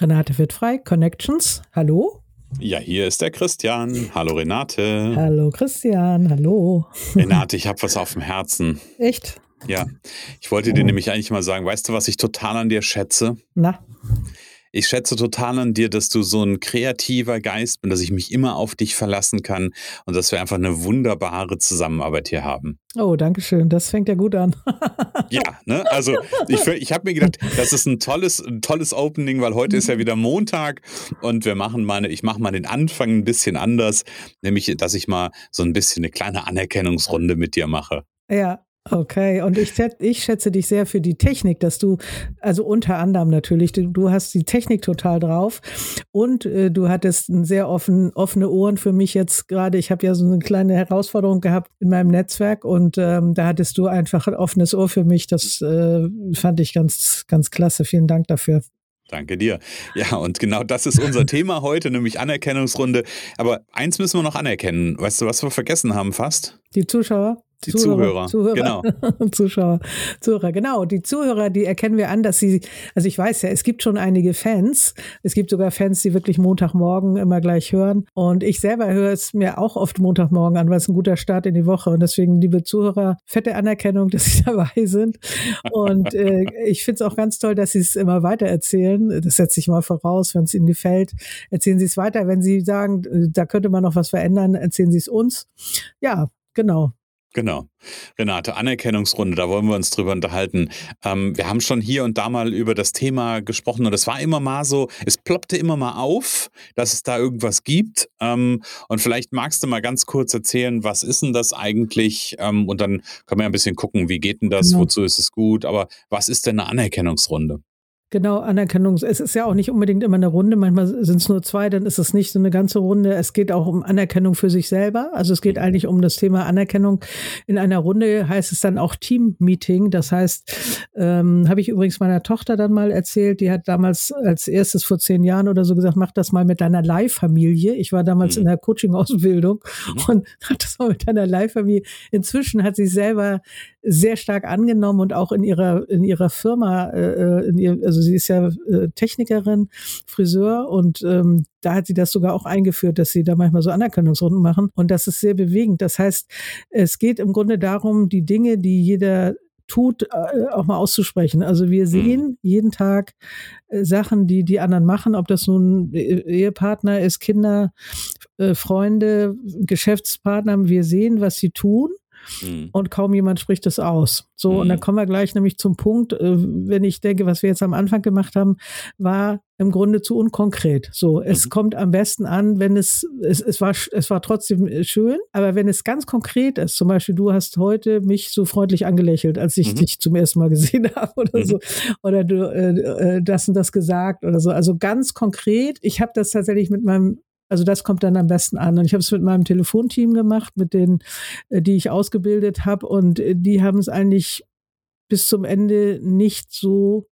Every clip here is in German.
Renate wird frei, Connections. Hallo. Ja, hier ist der Christian. Hallo Renate. Hallo Christian, hallo. Renate, ich habe was auf dem Herzen. Echt? Ja, ich wollte dir nämlich eigentlich mal sagen, weißt du, was ich total an dir schätze? Na? Ich schätze total an dir, dass du so ein kreativer Geist bist, dass ich mich immer auf dich verlassen kann und dass wir einfach eine wunderbare Zusammenarbeit hier haben. Oh, danke schön. Das fängt ja gut an. ja, ne? Also ich, ich habe mir gedacht, das ist ein tolles, ein tolles Opening, weil heute ist ja wieder Montag und wir machen mal, ich mache mal den Anfang ein bisschen anders, nämlich, dass ich mal so ein bisschen eine kleine Anerkennungsrunde mit dir mache. Ja, Okay, und ich, ich schätze dich sehr für die Technik, dass du, also unter anderem natürlich, du, du hast die Technik total drauf und äh, du hattest ein sehr offen, offene Ohren für mich jetzt gerade. Ich habe ja so eine kleine Herausforderung gehabt in meinem Netzwerk und ähm, da hattest du einfach ein offenes Ohr für mich. Das äh, fand ich ganz, ganz klasse. Vielen Dank dafür. Danke dir. Ja, und genau das ist unser Thema heute, nämlich Anerkennungsrunde. Aber eins müssen wir noch anerkennen. Weißt du, was wir vergessen haben fast? Die Zuschauer? Die Zuhörer, Zuhörer, genau. Zuschauer, Zuhörer, genau. Die Zuhörer, die erkennen wir an, dass sie, also ich weiß ja, es gibt schon einige Fans. Es gibt sogar Fans, die wirklich Montagmorgen immer gleich hören. Und ich selber höre es mir auch oft Montagmorgen an, weil es ein guter Start in die Woche. Und deswegen, liebe Zuhörer, fette Anerkennung, dass Sie dabei sind. Und äh, ich finde es auch ganz toll, dass Sie es immer weiter erzählen. Das setze ich mal voraus, wenn es Ihnen gefällt. Erzählen Sie es weiter. Wenn Sie sagen, äh, da könnte man noch was verändern, erzählen Sie es uns. Ja, genau. Genau. Renate, Anerkennungsrunde, da wollen wir uns drüber unterhalten. Ähm, wir haben schon hier und da mal über das Thema gesprochen und es war immer mal so, es ploppte immer mal auf, dass es da irgendwas gibt. Ähm, und vielleicht magst du mal ganz kurz erzählen, was ist denn das eigentlich? Ähm, und dann können wir ein bisschen gucken, wie geht denn das, genau. wozu ist es gut? Aber was ist denn eine Anerkennungsrunde? Genau, Anerkennung. Es ist ja auch nicht unbedingt immer eine Runde. Manchmal sind es nur zwei, dann ist es nicht so eine ganze Runde. Es geht auch um Anerkennung für sich selber. Also es geht mhm. eigentlich um das Thema Anerkennung. In einer Runde heißt es dann auch Team-Meeting. Das heißt, ähm, habe ich übrigens meiner Tochter dann mal erzählt, die hat damals als erstes vor zehn Jahren oder so gesagt, mach das mal mit deiner Live-Familie. Ich war damals mhm. in der Coaching-Ausbildung mhm. und hat das mal mit deiner Live-Familie. Inzwischen hat sie selber sehr stark angenommen und auch in ihrer in ihrer Firma, äh, äh, in ihr, also sie ist ja äh, Technikerin, Friseur und ähm, da hat sie das sogar auch eingeführt, dass sie da manchmal so Anerkennungsrunden machen und das ist sehr bewegend. Das heißt, es geht im Grunde darum, die Dinge, die jeder tut, äh, auch mal auszusprechen. Also wir mhm. sehen jeden Tag äh, Sachen, die die anderen machen, ob das nun Ehepartner ist, Kinder, Freunde, Geschäftspartner. Wir sehen, was sie tun mhm. und kaum jemand spricht es aus. So, mhm. und dann kommen wir gleich nämlich zum Punkt, äh, wenn ich denke, was wir jetzt am Anfang gemacht haben, war im Grunde zu unkonkret. So, es mhm. kommt am besten an, wenn es, es, es war, es war trotzdem schön, aber wenn es ganz konkret ist, zum Beispiel, du hast heute mich so freundlich angelächelt, als ich mhm. dich zum ersten Mal gesehen habe oder mhm. so, oder du äh, äh, das und das gesagt oder so. Also ganz konkret. Ich habe das tatsächlich mit meinem also das kommt dann am besten an. Und ich habe es mit meinem Telefonteam gemacht, mit denen, äh, die ich ausgebildet habe. Und äh, die haben es eigentlich bis zum Ende nicht so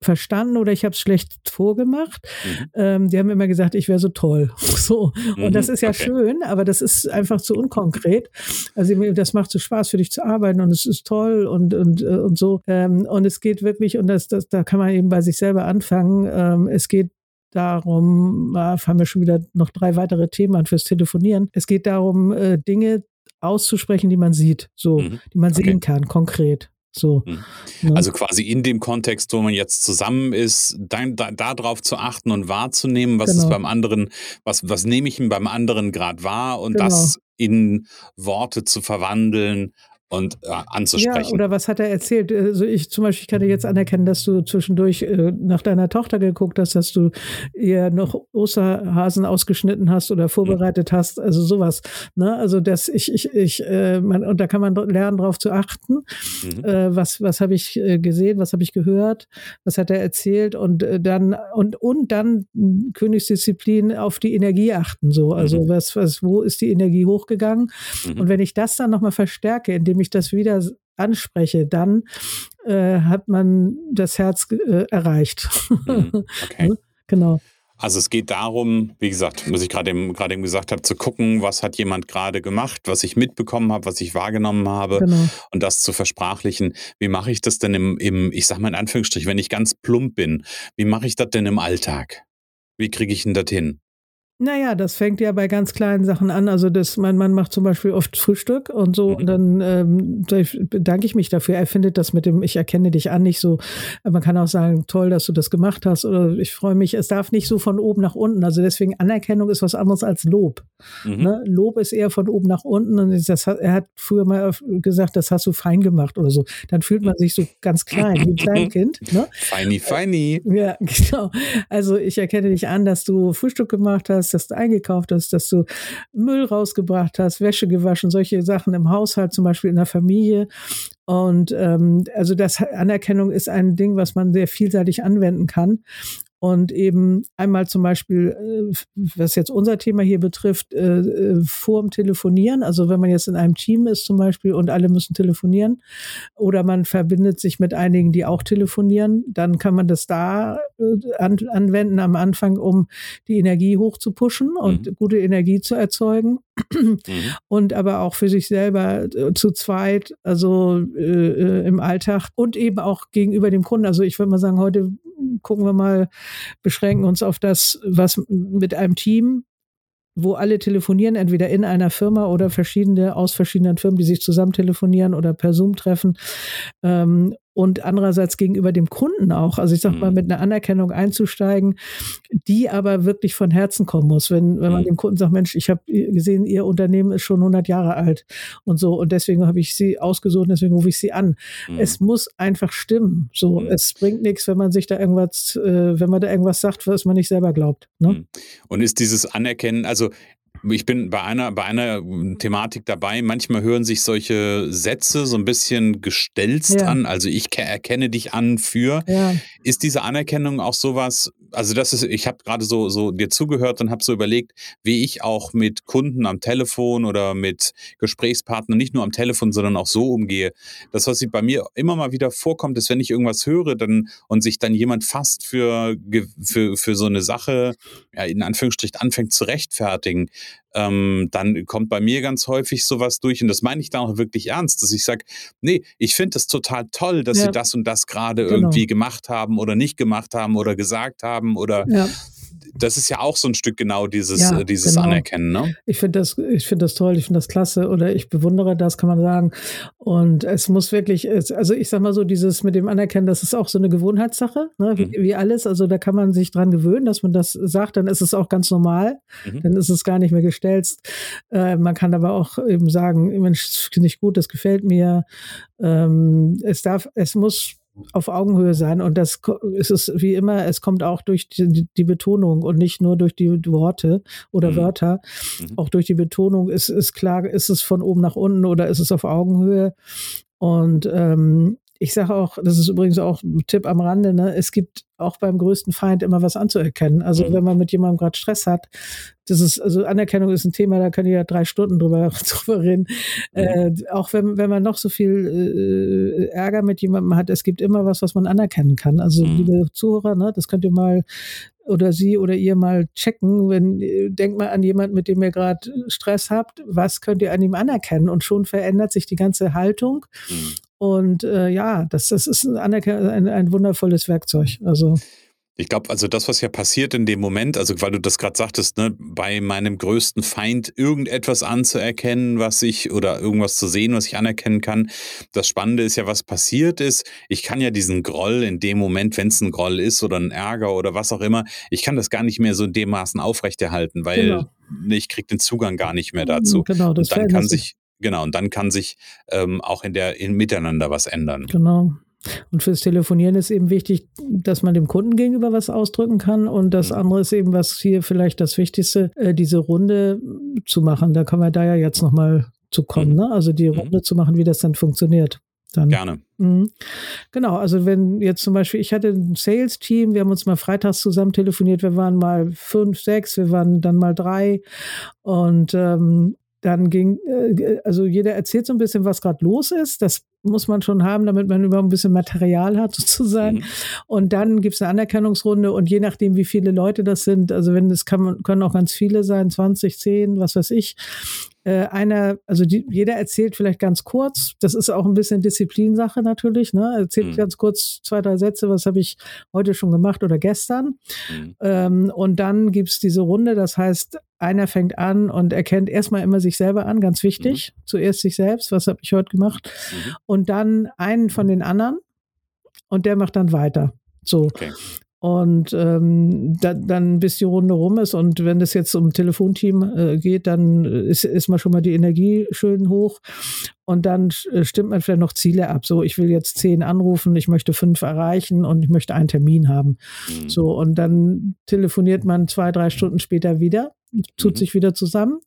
verstanden oder ich habe es schlecht vorgemacht. Mhm. Ähm, die haben immer gesagt, ich wäre so toll. So. Und mhm. das ist ja okay. schön, aber das ist einfach zu unkonkret. Also das macht so Spaß für dich zu arbeiten und es ist toll und, und, äh, und so. Ähm, und es geht wirklich, und das, das, da kann man eben bei sich selber anfangen. Ähm, es geht darum, äh, haben wir schon wieder noch drei weitere Themen fürs Telefonieren. Es geht darum, äh, Dinge auszusprechen, die man sieht, so, mhm. die man okay. sehen kann, konkret. So. Mhm. Ne? Also quasi in dem Kontext, wo man jetzt zusammen ist, darauf da, da zu achten und wahrzunehmen, was genau. ist beim anderen, was, was nehme ich beim anderen gerade wahr und genau. das in Worte zu verwandeln und äh, anzusprechen. Ja, oder was hat er erzählt? Also ich zum Beispiel kann jetzt anerkennen, dass du zwischendurch äh, nach deiner Tochter geguckt hast, dass du ihr noch Osterhasen ausgeschnitten hast oder vorbereitet mhm. hast, also sowas. Ne? Also das ich ich ich äh, man, und da kann man lernen, darauf zu achten. Mhm. Äh, was was habe ich äh, gesehen? Was habe ich gehört? Was hat er erzählt? Und äh, dann und und dann Königsdisziplin auf die Energie achten. So also mhm. was was wo ist die Energie hochgegangen? Mhm. Und wenn ich das dann nochmal verstärke, indem indem ich das wieder anspreche, dann äh, hat man das Herz äh, erreicht. Mhm, okay. Ne? genau. Also es geht darum, wie gesagt, was ich gerade eben, gerade eben gesagt habe, zu gucken, was hat jemand gerade gemacht, was ich mitbekommen habe, was ich wahrgenommen habe genau. und das zu versprachlichen. Wie mache ich das denn im, im, ich sage mal in Anführungsstrich, wenn ich ganz plump bin, wie mache ich das denn im Alltag? Wie kriege ich denn das hin? Naja, das fängt ja bei ganz kleinen Sachen an. Also das, mein Mann macht zum Beispiel oft Frühstück und so. Und dann ähm, bedanke ich mich dafür. Er findet das mit dem Ich erkenne dich an nicht so. Man kann auch sagen, toll, dass du das gemacht hast oder ich freue mich. Es darf nicht so von oben nach unten. Also deswegen Anerkennung ist was anderes als Lob. Mhm. Ne? Lob ist eher von oben nach unten. Und das er hat früher mal gesagt, das hast du fein gemacht oder so. Dann fühlt man sich so ganz klein, wie ein Kleinkind. Ne? Feini, feini. Ja, genau. Also ich erkenne dich an, dass du Frühstück gemacht hast hast, dass du eingekauft hast, dass du Müll rausgebracht hast, Wäsche gewaschen, solche Sachen im Haushalt, zum Beispiel in der Familie. Und ähm, also das Anerkennung ist ein Ding, was man sehr vielseitig anwenden kann und eben einmal zum Beispiel, äh, was jetzt unser Thema hier betrifft, äh, äh, vorm Telefonieren, also wenn man jetzt in einem Team ist zum Beispiel und alle müssen telefonieren oder man verbindet sich mit einigen, die auch telefonieren, dann kann man das da anwenden am Anfang, um die Energie hochzupuschen und mhm. gute Energie zu erzeugen. Mhm. Und aber auch für sich selber zu zweit, also äh, im Alltag und eben auch gegenüber dem Kunden. Also ich würde mal sagen, heute gucken wir mal, beschränken uns auf das, was mit einem Team wo alle telefonieren, entweder in einer Firma oder verschiedene aus verschiedenen Firmen, die sich zusammen telefonieren oder per Zoom treffen. Ähm, und andererseits gegenüber dem Kunden auch. Also ich sag mal, mhm. mit einer Anerkennung einzusteigen, die aber wirklich von Herzen kommen muss. Wenn, wenn man mhm. dem Kunden sagt, Mensch, ich habe gesehen, Ihr Unternehmen ist schon 100 Jahre alt und so und deswegen habe ich Sie ausgesucht, deswegen rufe ich Sie an. Mhm. Es muss einfach stimmen. So, es bringt nichts, wenn man sich da irgendwas, äh, wenn man da irgendwas sagt, was man nicht selber glaubt. Ne? Und ist dieses Anerkennen, also ich bin bei einer, bei einer Thematik dabei. Manchmal hören sich solche Sätze so ein bisschen gestelzt ja. an. Also ich erkenne dich an für. Ja. Ist diese Anerkennung auch sowas, also das ist, ich habe gerade so, so dir zugehört und habe so überlegt, wie ich auch mit Kunden am Telefon oder mit Gesprächspartnern, nicht nur am Telefon, sondern auch so umgehe. Das, was bei mir immer mal wieder vorkommt, ist, wenn ich irgendwas höre dann, und sich dann jemand fast für, für, für so eine Sache, ja, in Anführungsstrichen anfängt zu rechtfertigen, ähm, dann kommt bei mir ganz häufig sowas durch und das meine ich dann auch wirklich ernst, dass ich sage, nee, ich finde es total toll, dass ja. sie das und das gerade genau. irgendwie gemacht haben oder nicht gemacht haben oder gesagt haben oder ja das ist ja auch so ein Stück genau dieses, ja, äh, dieses genau. Anerkennen. Ne? Ich finde das, ich finde das toll, ich finde das klasse oder ich bewundere das, kann man sagen. Und es muss wirklich, also ich sag mal so, dieses mit dem Anerkennen, das ist auch so eine Gewohnheitssache, ne? wie, mhm. wie, alles. Also da kann man sich dran gewöhnen, dass man das sagt, dann ist es auch ganz normal, mhm. dann ist es gar nicht mehr gestelzt. Äh, man kann aber auch eben sagen, Mensch, finde ich gut, das gefällt mir. Ähm, es darf, es muss auf Augenhöhe sein. Und das ist es wie immer, es kommt auch durch die, die Betonung und nicht nur durch die Worte oder mhm. Wörter. Mhm. Auch durch die Betonung ist, ist klar, ist es von oben nach unten oder ist es auf Augenhöhe. Und ähm, ich sage auch, das ist übrigens auch ein Tipp am Rande, ne? es gibt auch beim größten Feind immer was anzuerkennen. Also mhm. wenn man mit jemandem gerade Stress hat, das ist, also Anerkennung ist ein Thema, da kann ich ja drei Stunden drüber, drüber reden. Mhm. Äh, auch wenn, wenn man noch so viel äh, Ärger mit jemandem hat, es gibt immer was, was man anerkennen kann. Also mhm. liebe Zuhörer, ne, das könnt ihr mal oder sie oder ihr mal checken, wenn denkt mal an jemanden, mit dem ihr gerade Stress habt, was könnt ihr an ihm anerkennen und schon verändert sich die ganze Haltung mhm. Und äh, ja, das, das ist ein, ein, ein wundervolles Werkzeug. Also Ich glaube, also das, was ja passiert in dem Moment, also weil du das gerade sagtest, ne, bei meinem größten Feind irgendetwas anzuerkennen, was ich oder irgendwas zu sehen, was ich anerkennen kann. Das Spannende ist ja, was passiert ist. Ich kann ja diesen Groll in dem Moment, wenn es ein Groll ist oder ein Ärger oder was auch immer, ich kann das gar nicht mehr so in dem Maßen aufrechterhalten, weil genau. ich kriege den Zugang gar nicht mehr dazu. Genau, das und dann kann sich Genau, und dann kann sich ähm, auch in der in Miteinander was ändern. Genau. Und fürs Telefonieren ist eben wichtig, dass man dem Kunden gegenüber was ausdrücken kann. Und das mhm. andere ist eben, was hier vielleicht das Wichtigste, äh, diese Runde zu machen. Da kann man da ja jetzt nochmal zu kommen. Mhm. Ne? Also die mhm. Runde mhm. zu machen, wie das dann funktioniert. Dann. Gerne. Mhm. Genau, also wenn jetzt zum Beispiel, ich hatte ein Sales-Team, wir haben uns mal freitags zusammen telefoniert, wir waren mal fünf, sechs, wir waren dann mal drei und ähm, dann ging, äh, also jeder erzählt so ein bisschen, was gerade los ist. Das muss man schon haben, damit man überhaupt ein bisschen Material hat, sozusagen. Mhm. Und dann gibt es eine Anerkennungsrunde und je nachdem, wie viele Leute das sind, also wenn es kann, können auch ganz viele sein, 20, 10, was weiß ich. Äh, einer, also die, jeder erzählt vielleicht ganz kurz. Das ist auch ein bisschen Disziplinsache natürlich. Ne? Erzählt mhm. ganz kurz zwei, drei Sätze, was habe ich heute schon gemacht oder gestern. Mhm. Ähm, und dann gibt es diese Runde, das heißt, einer fängt an und erkennt erstmal immer sich selber an, ganz wichtig. Mhm. Zuerst sich selbst, was habe ich heute gemacht? Mhm. Und dann einen von den anderen und der macht dann weiter. So. Okay. Und ähm, da, dann, bis die Runde rum ist und wenn es jetzt um Telefonteam äh, geht, dann ist, ist mal schon mal die Energie schön hoch und dann äh, stimmt man vielleicht noch Ziele ab. So, ich will jetzt zehn anrufen, ich möchte fünf erreichen und ich möchte einen Termin haben. Mhm. So, und dann telefoniert man zwei, drei Stunden später wieder tut mhm. sich wieder zusammen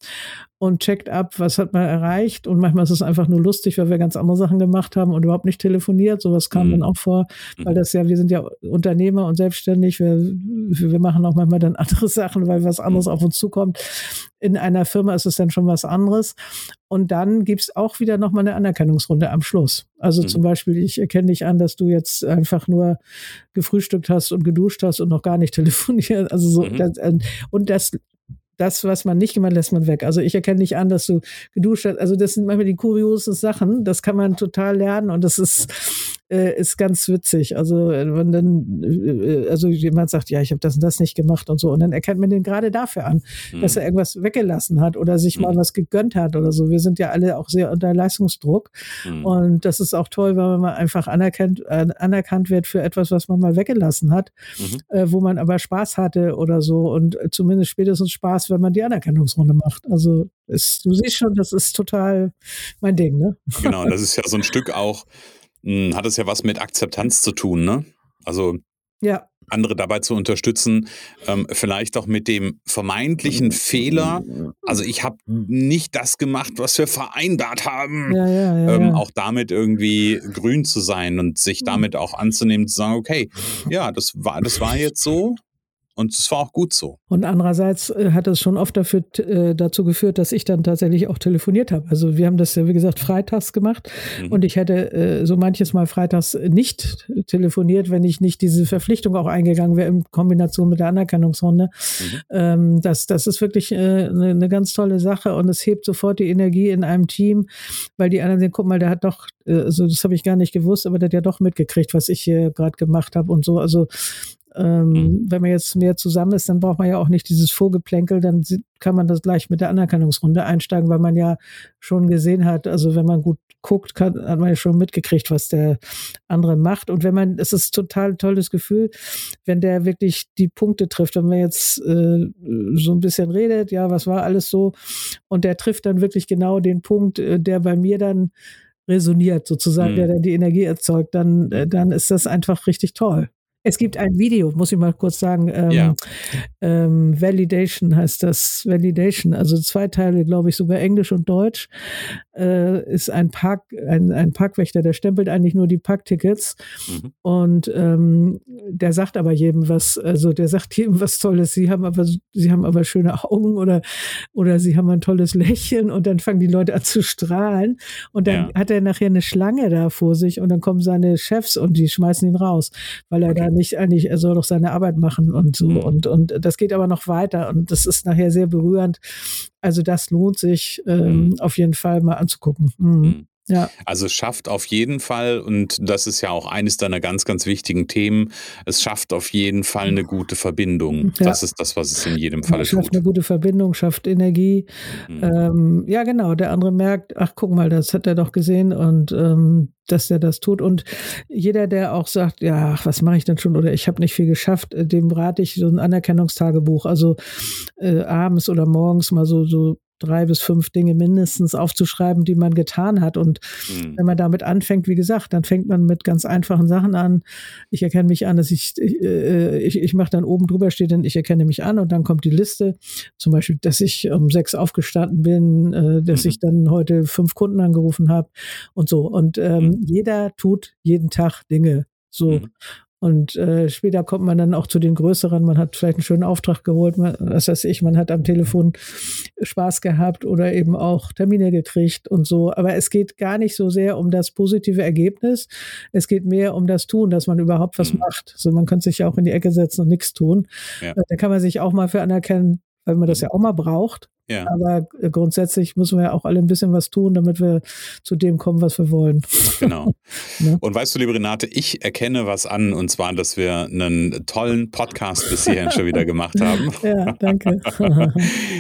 und checkt ab, was hat man erreicht. Und manchmal ist es einfach nur lustig, weil wir ganz andere Sachen gemacht haben und überhaupt nicht telefoniert. Sowas kam mhm. dann auch vor, weil mhm. das ja, wir sind ja Unternehmer und selbstständig. Wir, wir machen auch manchmal dann andere Sachen, weil was anderes mhm. auf uns zukommt. In einer Firma ist es dann schon was anderes. Und dann gibt es auch wieder nochmal eine Anerkennungsrunde am Schluss. Also mhm. zum Beispiel, ich erkenne dich an, dass du jetzt einfach nur gefrühstückt hast und geduscht hast und noch gar nicht telefoniert. Also so, mhm. das, äh, und das das, was man nicht gemacht, lässt man weg. Also ich erkenne nicht an, dass du geduscht hast. Also das sind manchmal die kuriosen Sachen. Das kann man total lernen und das ist äh, ist ganz witzig. Also wenn dann, äh, also jemand sagt, ja, ich habe das und das nicht gemacht und so, und dann erkennt man den gerade dafür an, mhm. dass er irgendwas weggelassen hat oder sich mhm. mal was gegönnt hat oder so. Wir sind ja alle auch sehr unter Leistungsdruck mhm. und das ist auch toll, wenn man einfach anerkannt, äh, anerkannt wird für etwas, was man mal weggelassen hat, mhm. äh, wo man aber Spaß hatte oder so und zumindest spätestens Spaß, wenn man die Anerkennungsrunde macht. Also ist, du siehst schon, das ist total mein Ding, ne? Genau, das ist ja so ein Stück auch hm, hat es ja was mit Akzeptanz zu tun, ne? Also ja. andere dabei zu unterstützen, ähm, vielleicht auch mit dem vermeintlichen Fehler. Also ich habe nicht das gemacht, was wir vereinbart haben. Ja, ja, ja, ähm, auch damit irgendwie grün zu sein und sich damit auch anzunehmen, zu sagen, okay, ja, das war, das war jetzt so. Und es war auch gut so. Und andererseits äh, hat es schon oft dafür, äh, dazu geführt, dass ich dann tatsächlich auch telefoniert habe. Also wir haben das ja, wie gesagt, freitags gemacht. Mhm. Und ich hätte äh, so manches Mal freitags nicht telefoniert, wenn ich nicht diese Verpflichtung auch eingegangen wäre in Kombination mit der Anerkennungsrunde. Mhm. Ähm, das, das ist wirklich äh, eine, eine ganz tolle Sache und es hebt sofort die Energie in einem Team, weil die anderen sehen, guck mal, der hat doch, also das habe ich gar nicht gewusst, aber der hat ja doch mitgekriegt, was ich hier gerade gemacht habe und so. Also ähm, mhm. Wenn man jetzt mehr zusammen ist, dann braucht man ja auch nicht dieses Vorgeplänkel, dann kann man das gleich mit der Anerkennungsrunde einsteigen, weil man ja schon gesehen hat, also wenn man gut guckt, kann, hat man ja schon mitgekriegt, was der andere macht. Und wenn man, es ist total tolles Gefühl, wenn der wirklich die Punkte trifft. Wenn man jetzt äh, so ein bisschen redet, ja, was war alles so, und der trifft dann wirklich genau den Punkt, äh, der bei mir dann resoniert, sozusagen, mhm. der dann die Energie erzeugt, dann, äh, dann ist das einfach richtig toll. Es gibt ein Video, muss ich mal kurz sagen. Ähm, ja. ähm, Validation heißt das. Validation, also zwei Teile, glaube ich, sogar Englisch und Deutsch. Äh, ist ein Park, ein, ein Parkwächter, der stempelt eigentlich nur die Parktickets mhm. und ähm, der sagt aber jedem was, also der sagt jedem was Tolles. Sie haben aber, sie haben aber schöne Augen oder oder sie haben ein tolles Lächeln und dann fangen die Leute an zu strahlen und dann ja. hat er nachher eine Schlange da vor sich und dann kommen seine Chefs und die schmeißen ihn raus, weil er okay. da nicht eigentlich, er soll doch seine Arbeit machen und so. Mhm. Und, und das geht aber noch weiter und das ist nachher sehr berührend. Also das lohnt sich ähm, mhm. auf jeden Fall mal anzugucken. Mhm. Ja. Also es schafft auf jeden Fall, und das ist ja auch eines deiner ganz, ganz wichtigen Themen, es schafft auf jeden Fall eine gute Verbindung. Ja. Das ist das, was es in jedem Fall schafft tut. eine gute Verbindung, schafft Energie. Mhm. Ähm, ja, genau. Der andere merkt, ach, guck mal, das hat er doch gesehen und ähm, dass er das tut. Und jeder, der auch sagt, ja, ach, was mache ich denn schon oder ich habe nicht viel geschafft, dem rate ich so ein Anerkennungstagebuch. Also äh, abends oder morgens mal so, so drei bis fünf Dinge mindestens aufzuschreiben, die man getan hat. Und mhm. wenn man damit anfängt, wie gesagt, dann fängt man mit ganz einfachen Sachen an. Ich erkenne mich an, dass ich, ich, äh, ich, ich mache dann oben drüber steht, denn ich erkenne mich an und dann kommt die Liste. Zum Beispiel, dass ich um sechs aufgestanden bin, äh, dass mhm. ich dann heute fünf Kunden angerufen habe und so. Und ähm, mhm. jeder tut jeden Tag Dinge. So. Und äh, später kommt man dann auch zu den größeren. Man hat vielleicht einen schönen Auftrag geholt, man, was weiß ich, man hat am Telefon Spaß gehabt oder eben auch Termine gekriegt und so. Aber es geht gar nicht so sehr um das positive Ergebnis. Es geht mehr um das Tun, dass man überhaupt was mhm. macht. So, man könnte sich ja auch in die Ecke setzen und nichts tun. Ja. Da kann man sich auch mal für anerkennen, weil man das mhm. ja auch mal braucht. Ja. Aber äh, grundsätzlich müssen wir ja auch alle ein bisschen was tun, damit wir zu dem kommen, was wir wollen. Genau. ne? Und weißt du, liebe Renate, ich erkenne was an, und zwar, dass wir einen tollen Podcast bis hierhin schon wieder gemacht haben. ja, danke.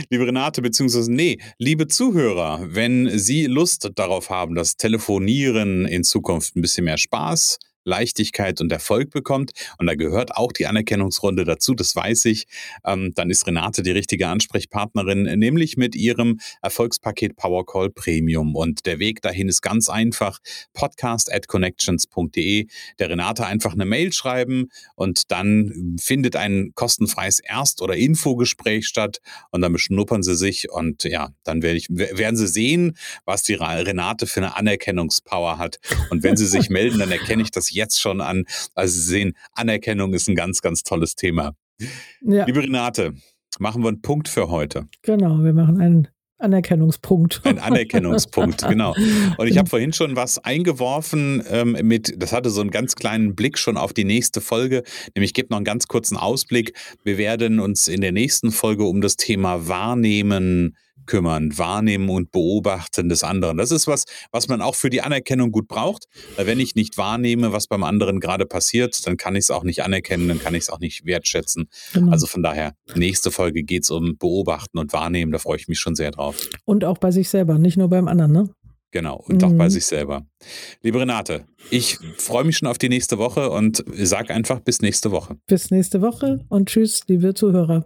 liebe Renate, beziehungsweise, nee, liebe Zuhörer, wenn Sie Lust darauf haben, dass Telefonieren in Zukunft ein bisschen mehr Spaß Leichtigkeit und Erfolg bekommt, und da gehört auch die Anerkennungsrunde dazu, das weiß ich, ähm, dann ist Renate die richtige Ansprechpartnerin, nämlich mit ihrem Erfolgspaket Powercall Premium. Und der Weg dahin ist ganz einfach, podcast at connections.de, der Renate einfach eine Mail schreiben und dann findet ein kostenfreies Erst- oder Infogespräch statt. Und dann beschnuppern sie sich und ja, dann werde ich, werden sie sehen, was die Renate für eine Anerkennungspower hat. Und wenn sie sich melden, dann erkenne ich jetzt schon an. Also Sie sehen, Anerkennung ist ein ganz, ganz tolles Thema. Ja. Liebe Renate, machen wir einen Punkt für heute. Genau, wir machen einen Anerkennungspunkt. Ein Anerkennungspunkt, genau. Und ich habe vorhin schon was eingeworfen ähm, mit, das hatte so einen ganz kleinen Blick schon auf die nächste Folge, nämlich gibt noch einen ganz kurzen Ausblick. Wir werden uns in der nächsten Folge um das Thema Wahrnehmen kümmern, wahrnehmen und beobachten des anderen. Das ist was, was man auch für die Anerkennung gut braucht. Weil wenn ich nicht wahrnehme, was beim anderen gerade passiert, dann kann ich es auch nicht anerkennen, dann kann ich es auch nicht wertschätzen. Genau. Also von daher, nächste Folge geht es um Beobachten und Wahrnehmen. Da freue ich mich schon sehr drauf. Und auch bei sich selber, nicht nur beim anderen, ne? Genau, und mhm. auch bei sich selber. Liebe Renate, ich freue mich schon auf die nächste Woche und sage einfach bis nächste Woche. Bis nächste Woche und tschüss, liebe Zuhörer.